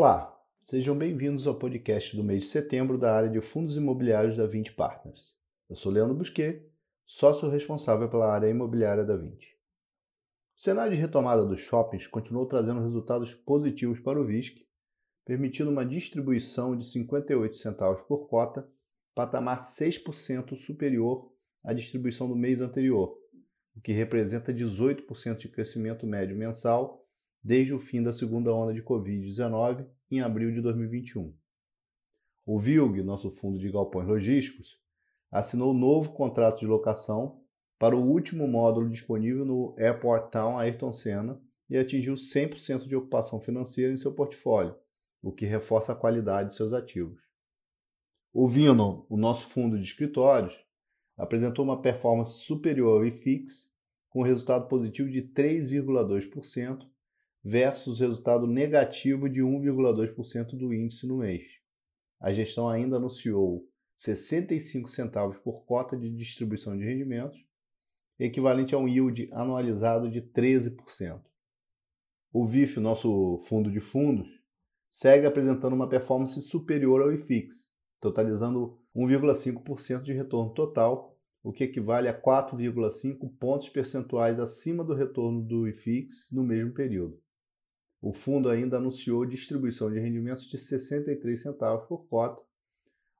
Olá, sejam bem-vindos ao podcast do mês de setembro da área de fundos imobiliários da 20 Partners. Eu sou Leandro Busquet, sócio responsável pela área imobiliária da 20. O cenário de retomada dos shoppings continuou trazendo resultados positivos para o VISC, permitindo uma distribuição de 58 centavos por cota, patamar 6% superior à distribuição do mês anterior, o que representa 18% de crescimento médio mensal desde o fim da segunda onda de Covid-19 em abril de 2021. O VILG, nosso fundo de galpões logísticos, assinou novo contrato de locação para o último módulo disponível no Airport Town Ayrton Senna e atingiu 100% de ocupação financeira em seu portfólio, o que reforça a qualidade de seus ativos. O Vino, o nosso fundo de escritórios, apresentou uma performance superior ao IFIX, com resultado positivo de 3,2% versus resultado negativo de 1,2% do índice no mês. A gestão ainda anunciou 65 centavos por cota de distribuição de rendimentos, equivalente a um yield anualizado de 13%. O VIF, nosso fundo de fundos, segue apresentando uma performance superior ao IFIX, totalizando 1,5% de retorno total, o que equivale a 4,5 pontos percentuais acima do retorno do IFIX no mesmo período. O fundo ainda anunciou distribuição de rendimentos de 63 centavos por cota,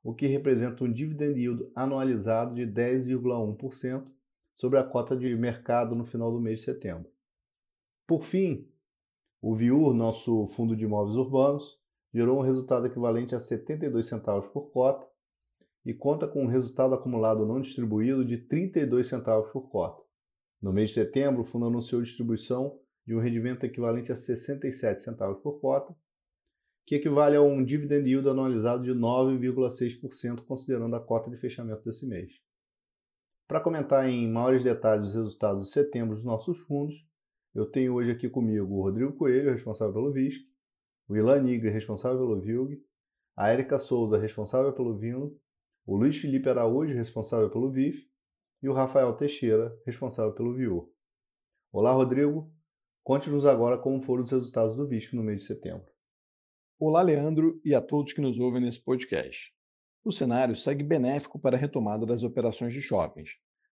o que representa um dividend yield anualizado de 10,1% sobre a cota de mercado no final do mês de setembro. Por fim, o VIUR, nosso fundo de imóveis urbanos, gerou um resultado equivalente a 72 centavos por cota e conta com um resultado acumulado não distribuído de 32 centavos por cota. No mês de setembro, o fundo anunciou distribuição de um rendimento equivalente a 67 centavos por cota, que equivale a um dividend yield anualizado de 9,6%, considerando a cota de fechamento desse mês. Para comentar em maiores detalhes os resultados de setembro dos nossos fundos, eu tenho hoje aqui comigo o Rodrigo Coelho, responsável pelo VISC, o Ilan Nigre, responsável pelo VILG, a Erika Souza, responsável pelo Vino, o Luiz Felipe Araújo, responsável pelo VIF, e o Rafael Teixeira, responsável pelo VIU. Olá, Rodrigo. Conte-nos agora como foram os resultados do VISC no mês de setembro. Olá, Leandro, e a todos que nos ouvem nesse podcast. O cenário segue benéfico para a retomada das operações de shoppings.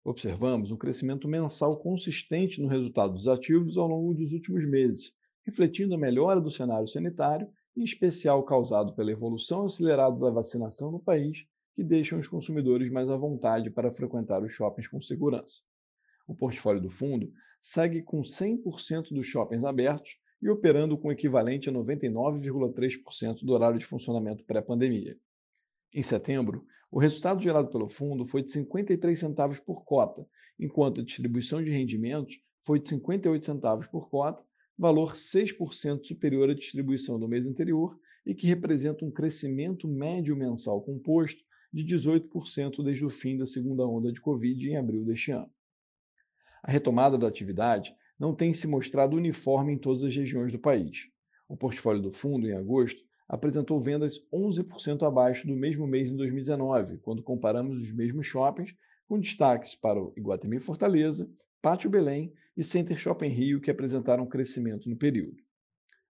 Observamos um crescimento mensal consistente no resultado dos ativos ao longo dos últimos meses, refletindo a melhora do cenário sanitário, em especial causado pela evolução acelerada da vacinação no país, que deixam os consumidores mais à vontade para frequentar os shoppings com segurança. O portfólio do fundo segue com 100% dos shoppings abertos e operando com equivalente a 99,3% do horário de funcionamento pré-pandemia. Em setembro, o resultado gerado pelo fundo foi de 53 centavos por cota, enquanto a distribuição de rendimentos foi de 58 centavos por cota valor 6% superior à distribuição do mês anterior e que representa um crescimento médio mensal composto de 18% desde o fim da segunda onda de Covid em abril deste ano. A retomada da atividade não tem se mostrado uniforme em todas as regiões do país. O portfólio do fundo, em agosto, apresentou vendas 11% abaixo do mesmo mês em 2019, quando comparamos os mesmos shoppings, com destaques para o Iguatemi Fortaleza, Pátio Belém e Center Shopping Rio, que apresentaram crescimento no período.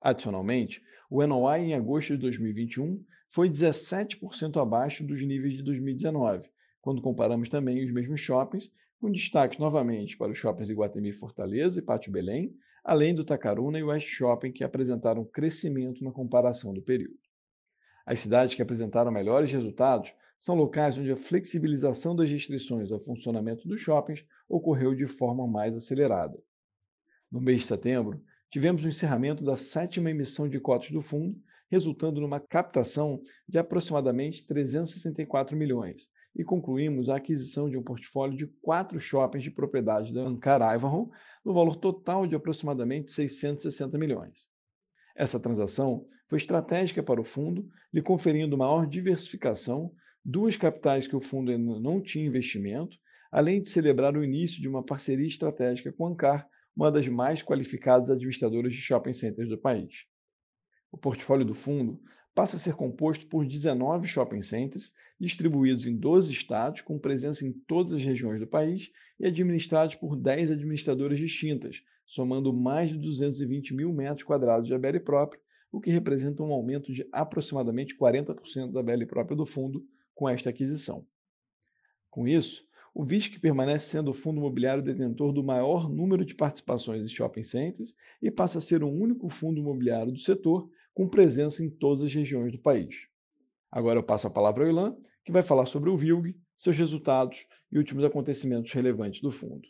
Adicionalmente, o NOI em agosto de 2021 foi 17% abaixo dos níveis de 2019, quando comparamos também os mesmos shoppings, com destaque novamente para os shoppings Iguatemi Fortaleza e Pátio Belém, além do Tacaruna e West Shopping, que apresentaram crescimento na comparação do período. As cidades que apresentaram melhores resultados são locais onde a flexibilização das restrições ao funcionamento dos shoppings ocorreu de forma mais acelerada. No mês de setembro, tivemos o encerramento da sétima emissão de cotas do fundo, resultando numa captação de aproximadamente 364 milhões, e concluímos a aquisição de um portfólio de quatro shoppings de propriedade da Ankara Ivanhoe, no valor total de aproximadamente 660 milhões. Essa transação foi estratégica para o fundo, lhe conferindo maior diversificação duas capitais que o fundo ainda não tinha investimento, além de celebrar o início de uma parceria estratégica com a Ancar, uma das mais qualificadas administradoras de shopping centers do país. O portfólio do fundo passa a ser composto por 19 shopping centers, distribuídos em 12 estados, com presença em todas as regiões do país e administrados por 10 administradoras distintas, somando mais de 220 mil metros quadrados de ABL próprio, o que representa um aumento de aproximadamente 40% da BL própria do fundo com esta aquisição. Com isso, o VISC permanece sendo o fundo imobiliário detentor do maior número de participações em shopping centers e passa a ser o único fundo imobiliário do setor com presença em todas as regiões do país. Agora eu passo a palavra ao Ilan, que vai falar sobre o VILG, seus resultados e últimos acontecimentos relevantes do fundo.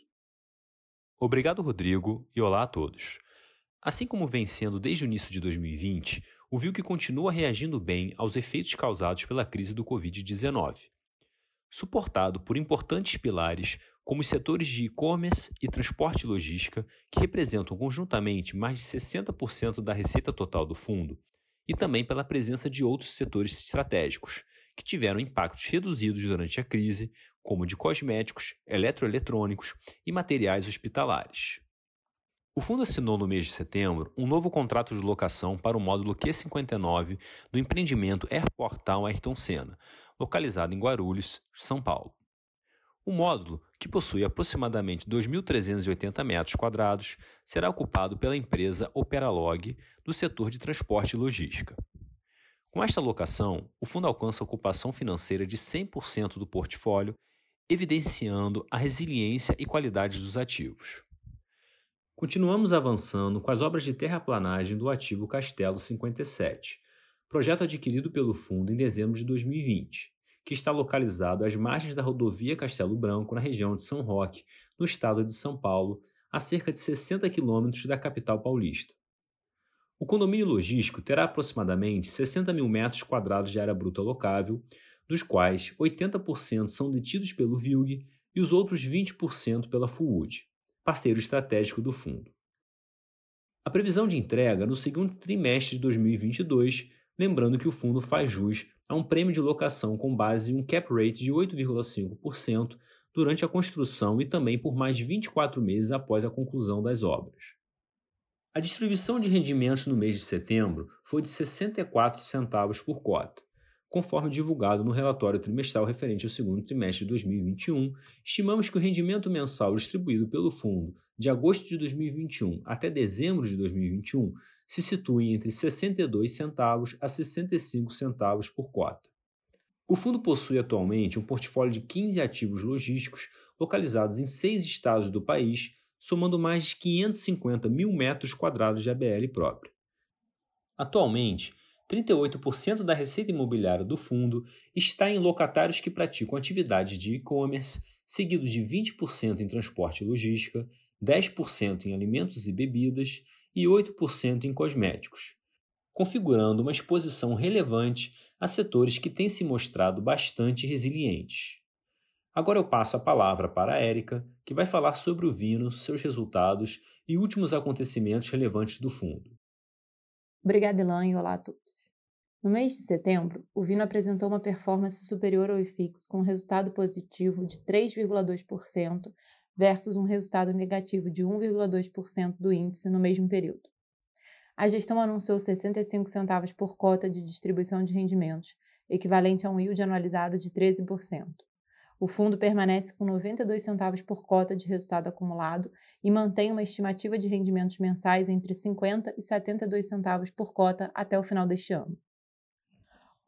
Obrigado, Rodrigo, e olá a todos. Assim como vem sendo desde o início de 2020, o VILG continua reagindo bem aos efeitos causados pela crise do Covid-19 suportado por importantes pilares como os setores de e-commerce e transporte e logística, que representam conjuntamente mais de 60% da receita total do fundo, e também pela presença de outros setores estratégicos, que tiveram impactos reduzidos durante a crise, como de cosméticos, eletroeletrônicos e materiais hospitalares. O fundo assinou no mês de setembro um novo contrato de locação para o módulo Q59 do empreendimento Airportal Ayrton Senna, localizado em Guarulhos, São Paulo. O módulo, que possui aproximadamente 2.380 metros quadrados, será ocupado pela empresa Operalog do setor de transporte e logística. Com esta locação, o fundo alcança a ocupação financeira de 100% do portfólio, evidenciando a resiliência e qualidade dos ativos. Continuamos avançando com as obras de terraplanagem do ativo Castelo 57, projeto adquirido pelo fundo em dezembro de 2020, que está localizado às margens da rodovia Castelo Branco, na região de São Roque, no estado de São Paulo, a cerca de 60 quilômetros da capital paulista. O condomínio logístico terá aproximadamente 60 mil metros quadrados de área bruta locável, dos quais 80% são detidos pelo VILG e os outros 20% pela FUUD, parceiro estratégico do fundo. A previsão de entrega no segundo trimestre de 2022 lembrando que o fundo faz jus a um prêmio de locação com base em um cap rate de 8,5% durante a construção e também por mais de 24 meses após a conclusão das obras. A distribuição de rendimentos no mês de setembro foi de 64 centavos por cota, Conforme divulgado no relatório trimestral referente ao segundo trimestre de 2021, estimamos que o rendimento mensal distribuído pelo fundo de agosto de 2021 até dezembro de 2021 se situe entre 62 centavos a 65 centavos por cota. O fundo possui atualmente um portfólio de 15 ativos logísticos localizados em seis estados do país, somando mais de 550 mil metros quadrados de ABL própria. Atualmente, 38% da receita imobiliária do fundo está em locatários que praticam atividades de e-commerce, seguidos de 20% em transporte e logística, 10% em alimentos e bebidas e 8% em cosméticos, configurando uma exposição relevante a setores que têm se mostrado bastante resilientes. Agora eu passo a palavra para a Érica, que vai falar sobre o Vino, seus resultados e últimos acontecimentos relevantes do fundo. Obrigada, Elan, e olá a todos. No mês de setembro, o Vino apresentou uma performance superior ao IFIX com um resultado positivo de 3,2% versus um resultado negativo de 1,2% do índice no mesmo período. A gestão anunciou 65 centavos por cota de distribuição de rendimentos, equivalente a um yield anualizado de 13%. O fundo permanece com 92 centavos por cota de resultado acumulado e mantém uma estimativa de rendimentos mensais entre 50 e 72 centavos por cota até o final deste ano.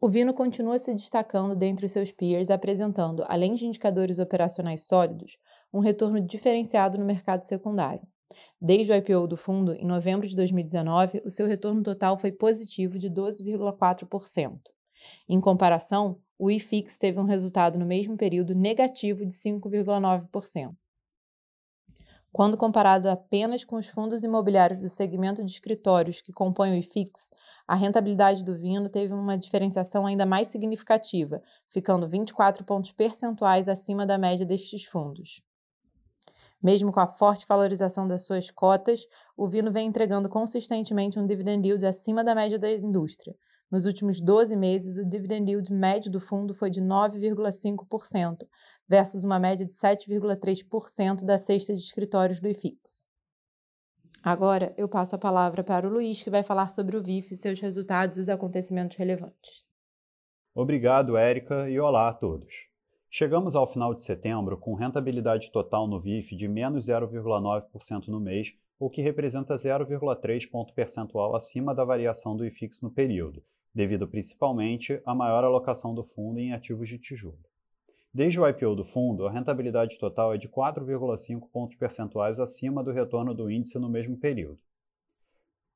O Vino continua se destacando dentre os seus peers, apresentando, além de indicadores operacionais sólidos, um retorno diferenciado no mercado secundário. Desde o IPO do fundo, em novembro de 2019, o seu retorno total foi positivo de 12,4%. Em comparação, o IFIX teve um resultado no mesmo período negativo de 5,9%. Quando comparado apenas com os fundos imobiliários do segmento de escritórios que compõem o IFIX, a rentabilidade do Vino teve uma diferenciação ainda mais significativa, ficando 24 pontos percentuais acima da média destes fundos. Mesmo com a forte valorização das suas cotas, o Vino vem entregando consistentemente um dividend yield acima da média da indústria, nos últimos 12 meses, o dividend yield médio do fundo foi de 9,5%, versus uma média de 7,3% da cesta de escritórios do IFIX. Agora eu passo a palavra para o Luiz, que vai falar sobre o VIF, seus resultados e os acontecimentos relevantes. Obrigado, Érica, e olá a todos. Chegamos ao final de setembro com rentabilidade total no VIF de menos 0,9% no mês, o que representa 0,3 ponto percentual acima da variação do IFIX no período, devido principalmente à maior alocação do fundo em ativos de tijolo. Desde o IPO do fundo, a rentabilidade total é de 4,5 pontos percentuais acima do retorno do índice no mesmo período.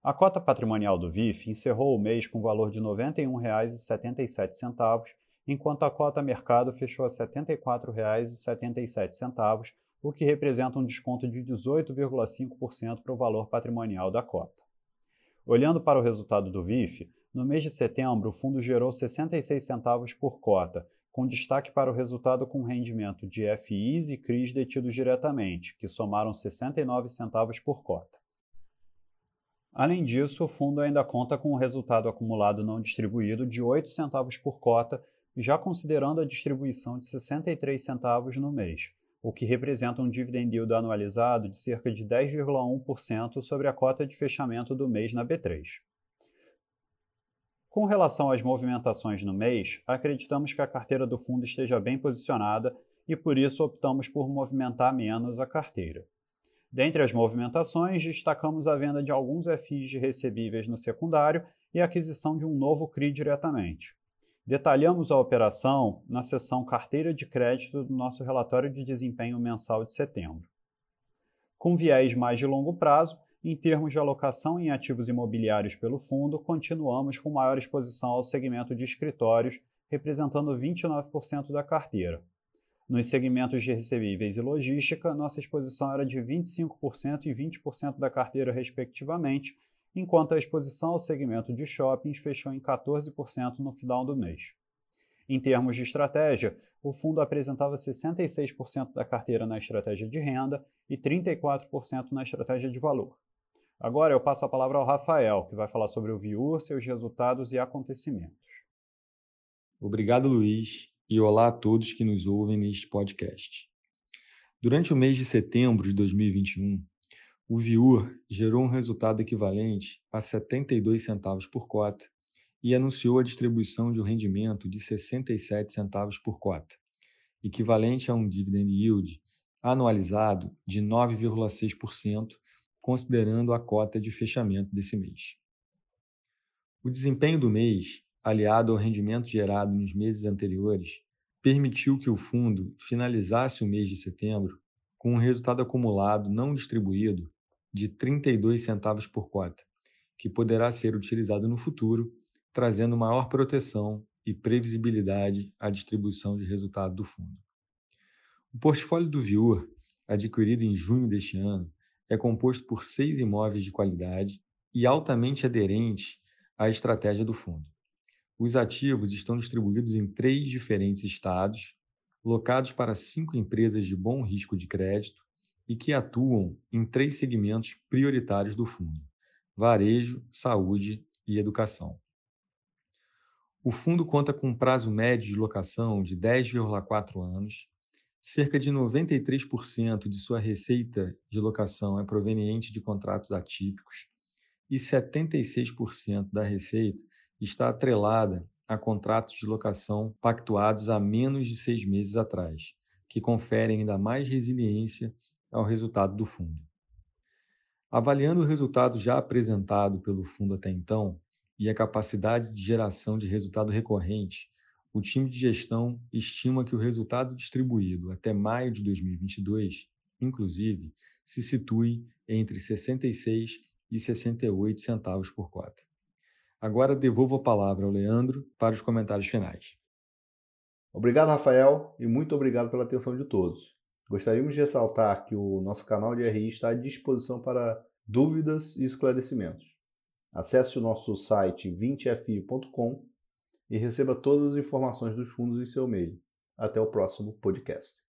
A cota patrimonial do VIF encerrou o mês com valor de R$ 91,77, enquanto a cota mercado fechou a R$ 74,77, o que representa um desconto de 18,5% para o valor patrimonial da cota. Olhando para o resultado do VIF, no mês de setembro o fundo gerou 66 centavos por cota, com destaque para o resultado com rendimento de FIs e CRIs detidos diretamente, que somaram 69 centavos por cota. Além disso, o fundo ainda conta com um resultado acumulado não distribuído de 8 centavos por cota, já considerando a distribuição de 63 centavos no mês, o que representa um dividend yield anualizado de cerca de 10,1% sobre a cota de fechamento do mês na B3. Com relação às movimentações no mês, acreditamos que a carteira do fundo esteja bem posicionada e por isso optamos por movimentar menos a carteira. Dentre as movimentações, destacamos a venda de alguns FIs de recebíveis no secundário e a aquisição de um novo CRI diretamente. Detalhamos a operação na seção Carteira de Crédito do nosso relatório de desempenho mensal de setembro. Com viés mais de longo prazo, em termos de alocação em ativos imobiliários pelo fundo, continuamos com maior exposição ao segmento de escritórios, representando 29% da carteira. Nos segmentos de recebíveis e logística, nossa exposição era de 25% e 20% da carteira, respectivamente, enquanto a exposição ao segmento de shoppings fechou em 14% no final do mês. Em termos de estratégia, o fundo apresentava 66% da carteira na estratégia de renda e 34% na estratégia de valor. Agora eu passo a palavra ao Rafael, que vai falar sobre o Viur, seus resultados e acontecimentos. Obrigado, Luiz, e olá a todos que nos ouvem neste podcast. Durante o mês de setembro de 2021, o Viur gerou um resultado equivalente a 72 centavos por cota e anunciou a distribuição de um rendimento de 67 centavos por cota, equivalente a um dividend yield anualizado de 9,6% considerando a cota de fechamento desse mês. O desempenho do mês, aliado ao rendimento gerado nos meses anteriores, permitiu que o fundo finalizasse o mês de setembro com um resultado acumulado não distribuído de 32 centavos por cota, que poderá ser utilizado no futuro, trazendo maior proteção e previsibilidade à distribuição de resultado do fundo. O portfólio do Viur, adquirido em junho deste ano, é composto por seis imóveis de qualidade e altamente aderente à estratégia do fundo. Os ativos estão distribuídos em três diferentes estados, locados para cinco empresas de bom risco de crédito e que atuam em três segmentos prioritários do fundo: varejo, saúde e educação. O fundo conta com um prazo médio de locação de 10,4 anos Cerca de 93% de sua receita de locação é proveniente de contratos atípicos e 76% da receita está atrelada a contratos de locação pactuados há menos de seis meses atrás, que conferem ainda mais resiliência ao resultado do fundo. Avaliando o resultado já apresentado pelo fundo até então e a capacidade de geração de resultado recorrente o time de gestão estima que o resultado distribuído até maio de 2022, inclusive, se situe entre 66 e 68 centavos por cota. Agora devolvo a palavra ao Leandro para os comentários finais. Obrigado, Rafael, e muito obrigado pela atenção de todos. Gostaríamos de ressaltar que o nosso canal de RI está à disposição para dúvidas e esclarecimentos. Acesse o nosso site 20fi.com e receba todas as informações dos fundos em seu e-mail. Até o próximo podcast.